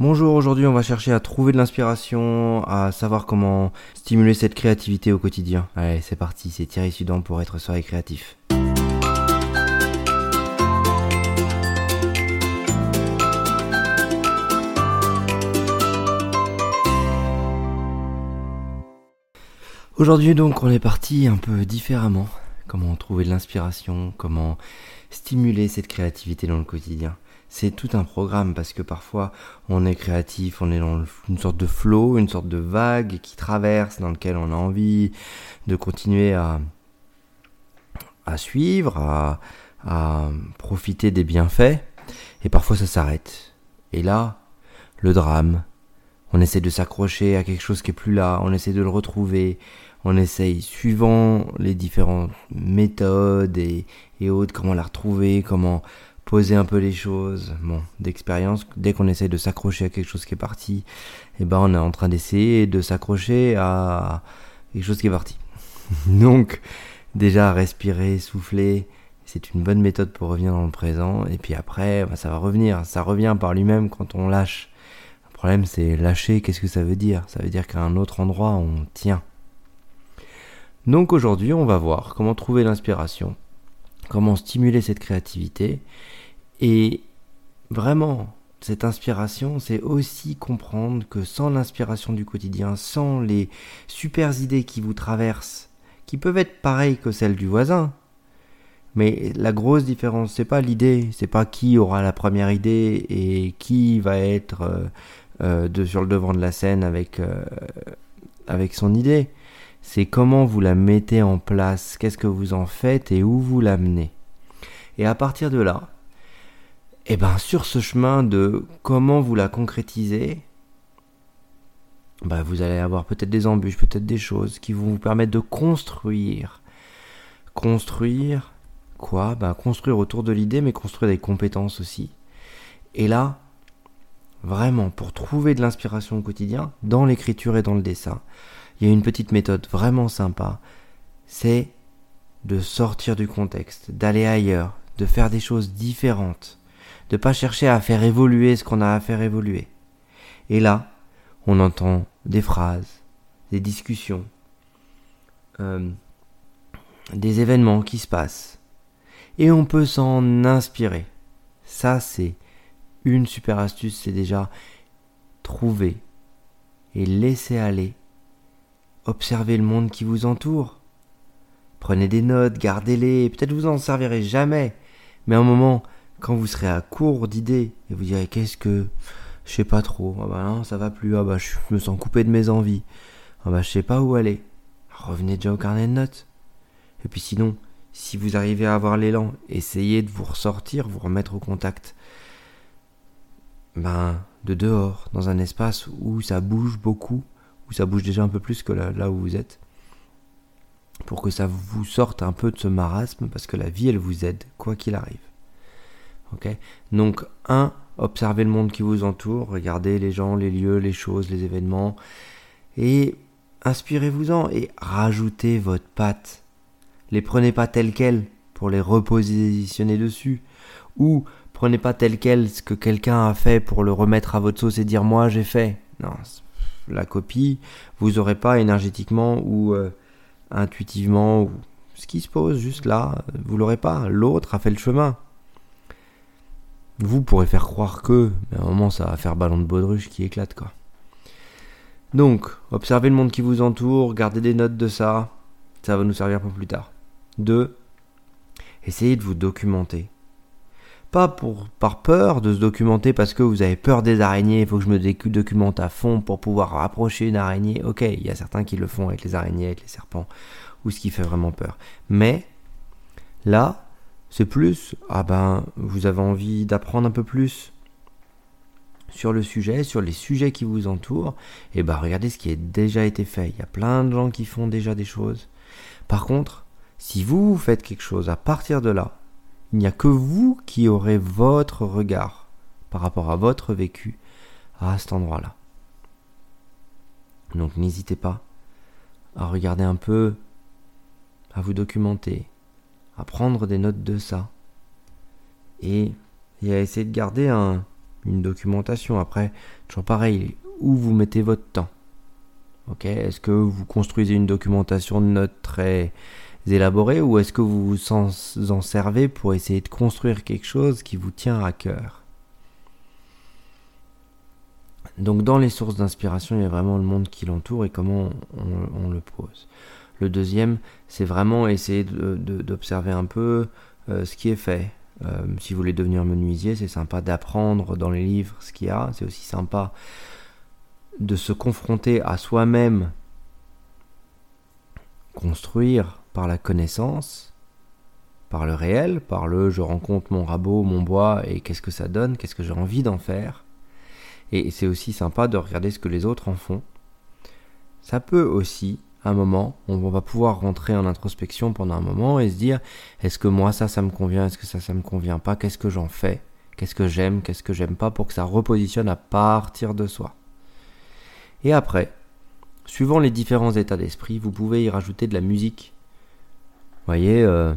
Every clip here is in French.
Bonjour, aujourd'hui on va chercher à trouver de l'inspiration, à savoir comment stimuler cette créativité au quotidien. Allez, c'est parti, c'est Thierry Sudan pour être soirée créatif. Aujourd'hui donc on est parti un peu différemment. Comment trouver de l'inspiration, comment stimuler cette créativité dans le quotidien c'est tout un programme parce que parfois on est créatif, on est dans une sorte de flow, une sorte de vague qui traverse, dans lequel on a envie de continuer à, suivre, à, à profiter des bienfaits, et parfois ça s'arrête. Et là, le drame, on essaie de s'accrocher à quelque chose qui est plus là, on essaie de le retrouver, on essaye, suivant les différentes méthodes et, et autres, comment la retrouver, comment poser un peu les choses, bon, d'expérience, dès qu'on essaye de s'accrocher à quelque chose qui est parti, eh ben on est en train d'essayer de s'accrocher à quelque chose qui est parti. Donc déjà respirer, souffler, c'est une bonne méthode pour revenir dans le présent, et puis après bah, ça va revenir, ça revient par lui-même quand on lâche. Le problème c'est lâcher, qu'est-ce que ça veut dire? Ça veut dire qu'à un autre endroit on tient. Donc aujourd'hui on va voir comment trouver l'inspiration comment stimuler cette créativité. Et vraiment, cette inspiration, c'est aussi comprendre que sans l'inspiration du quotidien, sans les super idées qui vous traversent, qui peuvent être pareilles que celles du voisin, mais la grosse différence, c'est pas l'idée, c'est pas qui aura la première idée et qui va être euh, euh, sur le devant de la scène avec, euh, avec son idée c'est comment vous la mettez en place, qu'est-ce que vous en faites et où vous l'amenez. Et à partir de là, eh ben sur ce chemin de comment vous la concrétisez, bah vous allez avoir peut-être des embûches, peut-être des choses qui vont vous permettre de construire. Construire quoi? Bah, construire autour de l'idée, mais construire des compétences aussi. Et là, vraiment, pour trouver de l'inspiration au quotidien, dans l'écriture et dans le dessin, il y a une petite méthode vraiment sympa, c'est de sortir du contexte, d'aller ailleurs, de faire des choses différentes, de pas chercher à faire évoluer ce qu'on a à faire évoluer. Et là, on entend des phrases, des discussions, euh, des événements qui se passent, et on peut s'en inspirer. Ça, c'est une super astuce, c'est déjà trouver et laisser aller observez le monde qui vous entoure. Prenez des notes, gardez-les, peut-être vous en servirez jamais, mais un moment, quand vous serez à court d'idées, et vous direz qu'est-ce que je sais pas trop, ah bah non, ça va plus, ah bah je me sens coupé de mes envies, ah bah je sais pas où aller. Revenez déjà au carnet de notes. Et puis sinon, si vous arrivez à avoir l'élan, essayez de vous ressortir, vous remettre au contact. Ben, de dehors, dans un espace où ça bouge beaucoup, où ça bouge déjà un peu plus que là, où vous êtes, pour que ça vous sorte un peu de ce marasme, parce que la vie, elle vous aide, quoi qu'il arrive. Donc, un, observez le monde qui vous entoure, regardez les gens, les lieux, les choses, les événements, et inspirez-vous-en et rajoutez votre patte. Les prenez pas telles quelles pour les repositionner dessus, ou prenez pas tel quel ce que quelqu'un a fait pour le remettre à votre sauce et dire moi j'ai fait. Non, la copie, vous n'aurez pas énergétiquement ou euh, intuitivement ou ce qui se pose juste là, vous l'aurez pas. L'autre a fait le chemin. Vous pourrez faire croire que, mais à un moment ça va faire ballon de baudruche qui éclate quoi. Donc, observez le monde qui vous entoure, gardez des notes de ça, ça va nous servir pour plus tard. 2. Essayez de vous documenter pas pour, par peur de se documenter parce que vous avez peur des araignées, il faut que je me documente à fond pour pouvoir approcher une araignée. Ok, il y a certains qui le font avec les araignées, avec les serpents, ou ce qui fait vraiment peur. Mais là, c'est plus, ah ben, vous avez envie d'apprendre un peu plus sur le sujet, sur les sujets qui vous entourent, et ben regardez ce qui a déjà été fait. Il y a plein de gens qui font déjà des choses. Par contre, si vous faites quelque chose à partir de là, il n'y a que vous qui aurez votre regard par rapport à votre vécu à cet endroit-là. Donc n'hésitez pas à regarder un peu, à vous documenter, à prendre des notes de ça, et, à essayer de garder un, une documentation. Après, toujours pareil, où vous mettez votre temps Ok, est-ce que vous construisez une documentation de notes très élaborée ou est-ce que vous vous en servez pour essayer de construire quelque chose qui vous tient à cœur? Donc dans les sources d'inspiration, il y a vraiment le monde qui l'entoure et comment on, le pose. Le deuxième, c'est vraiment essayer d'observer un peu euh, ce qui est fait. Euh, si vous voulez devenir menuisier, c'est sympa d'apprendre dans les livres ce qu'il y a. C'est aussi sympa de se confronter à soi-même, construire par la connaissance, par le réel, par le je rencontre mon rabot, mon bois et qu'est-ce que ça donne, qu'est-ce que j'ai envie d'en faire. Et c'est aussi sympa de regarder ce que les autres en font. Ça peut aussi, un moment, on va pouvoir rentrer en introspection pendant un moment et se dire est-ce que moi ça, ça me convient, est-ce que ça, ça me convient pas, qu'est-ce que j'en fais, qu'est-ce que j'aime, qu'est-ce que j'aime pas pour que ça repositionne à partir de soi. Et après, suivant les différents états d'esprit, vous pouvez y rajouter de la musique. Voyez, euh,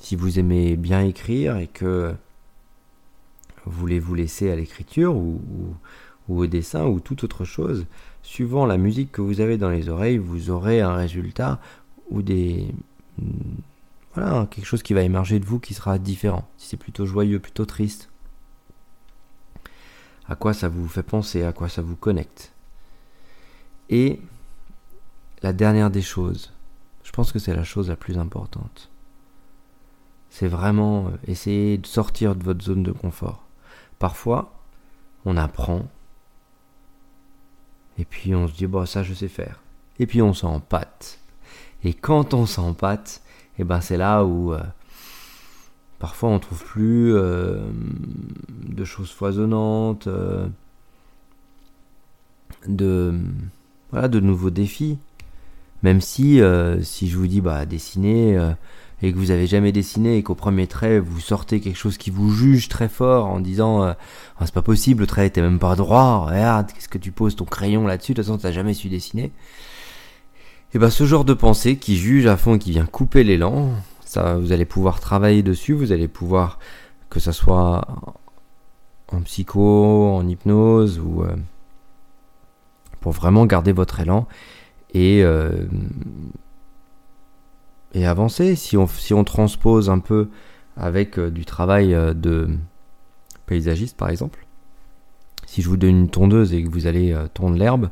si vous aimez bien écrire et que vous voulez vous laisser à l'écriture ou, au dessin ou toute autre chose, suivant la musique que vous avez dans les oreilles, vous aurez un résultat ou des voilà quelque chose qui va émerger de vous qui sera différent. Si c'est plutôt joyeux, plutôt triste, à quoi ça vous fait penser, à quoi ça vous connecte. Et la dernière des choses, je pense que c'est la chose la plus importante. C'est vraiment euh, essayer de sortir de votre zone de confort. Parfois, on apprend, et puis on se dit, bon, ça je sais faire. Et puis on s'empâte. Et quand on s'empâte, et eh ben c'est là où euh, parfois on trouve plus euh, de choses foisonnantes, de voilà, de nouveaux défis. Même si, euh, si je vous dis, bah, dessiner, euh, et que vous avez jamais dessiné, et qu'au premier trait, vous sortez quelque chose qui vous juge très fort en disant, euh, ah, c'est pas possible, le trait était même pas droit, regarde, qu'est-ce que tu poses ton crayon là-dessus, de toute façon, t'as jamais su dessiner. Et bah, ce genre de pensée qui juge à fond, qui vient couper l'élan, ça, vous allez pouvoir travailler dessus, vous allez pouvoir, que ça soit en psycho, en hypnose, ou pour vraiment garder votre élan et, euh, et avancer. Si on, si on transpose un peu avec euh, du travail euh, de paysagiste par exemple, si je vous donne une tondeuse et que vous allez tondre l'herbe,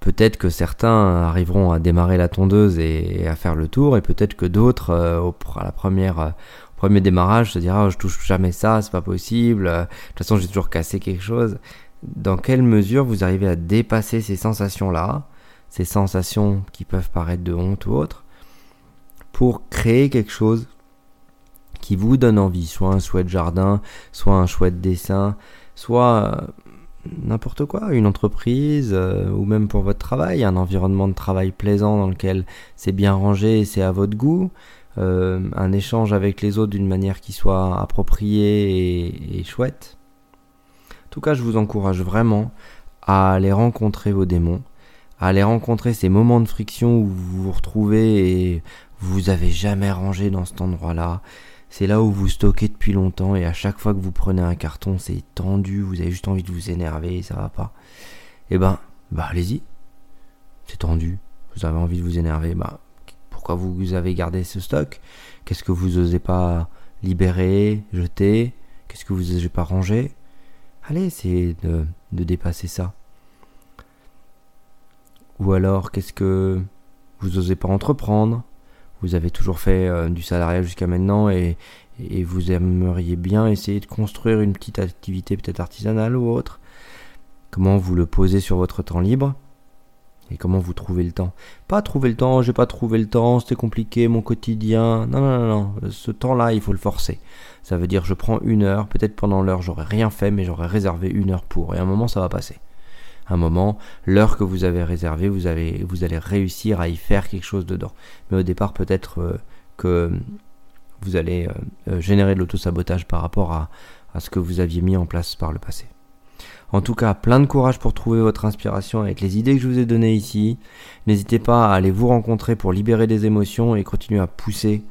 peut-être que certains arriveront à démarrer la tondeuse et, à faire le tour, et peut-être que d'autres, à la première, au premier démarrage, se diront oh, je touche jamais ça, c'est pas possible. De toute façon, j'ai toujours cassé quelque chose dans quelle mesure vous arrivez à dépasser ces sensations-là, ces sensations qui peuvent paraître de honte ou autre, pour créer quelque chose qui vous donne envie, soit un chouette jardin, soit un chouette dessin, soit euh, n'importe quoi, une entreprise, euh, ou même pour votre travail, un environnement de travail plaisant dans lequel c'est bien rangé et c'est à votre goût, euh, un échange avec les autres d'une manière qui soit appropriée et chouette. Tout cas, je vous encourage vraiment à aller rencontrer vos démons, à aller rencontrer ces moments de friction où vous vous retrouvez et vous avez jamais rangé dans cet endroit-là. C'est là où vous stockez depuis longtemps et à chaque fois que vous prenez un carton, c'est tendu, vous avez juste envie de vous énerver ça va pas. Eh ben, bah allez-y. C'est tendu. Vous avez envie de vous énerver. Bah, pourquoi vous avez gardé ce stock? Qu'est-ce que vous osez pas libérer, jeter? Qu'est-ce que vous n'osez pas ranger? Allez, essayez de, dépasser ça. Ou alors, qu'est-ce que vous n'osez pas entreprendre? Vous avez toujours fait euh, du salariat jusqu'à maintenant et, et, vous aimeriez bien essayer de construire une petite activité peut-être artisanale ou autre. Comment vous le posez sur votre temps libre? Et comment vous trouvez le temps? Pas trouver le temps, j'ai pas trouvé le temps, c'était compliqué, mon quotidien. Non, non, non, non. Ce temps-là, il faut le forcer. Ça veut dire je prends une heure, peut-être pendant l'heure j'aurais rien fait, mais j'aurais réservé une heure pour. Et à un moment, ça va passer. Un moment, l'heure que vous avez réservée, vous, avez, vous allez réussir à y faire quelque chose dedans. Mais au départ, peut-être euh, que vous allez euh, euh, générer de l'autosabotage par rapport à, à ce que vous aviez mis en place par le passé. En tout cas, plein de courage pour trouver votre inspiration avec les idées que je vous ai données ici. N'hésitez pas à aller vous rencontrer pour libérer des émotions et continuer à pousser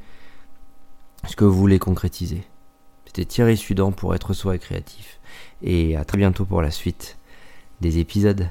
ce que vous voulez concrétiser. c'était Thierry Sudan pour être soi et créatif. Et à très bientôt pour la suite des épisodes.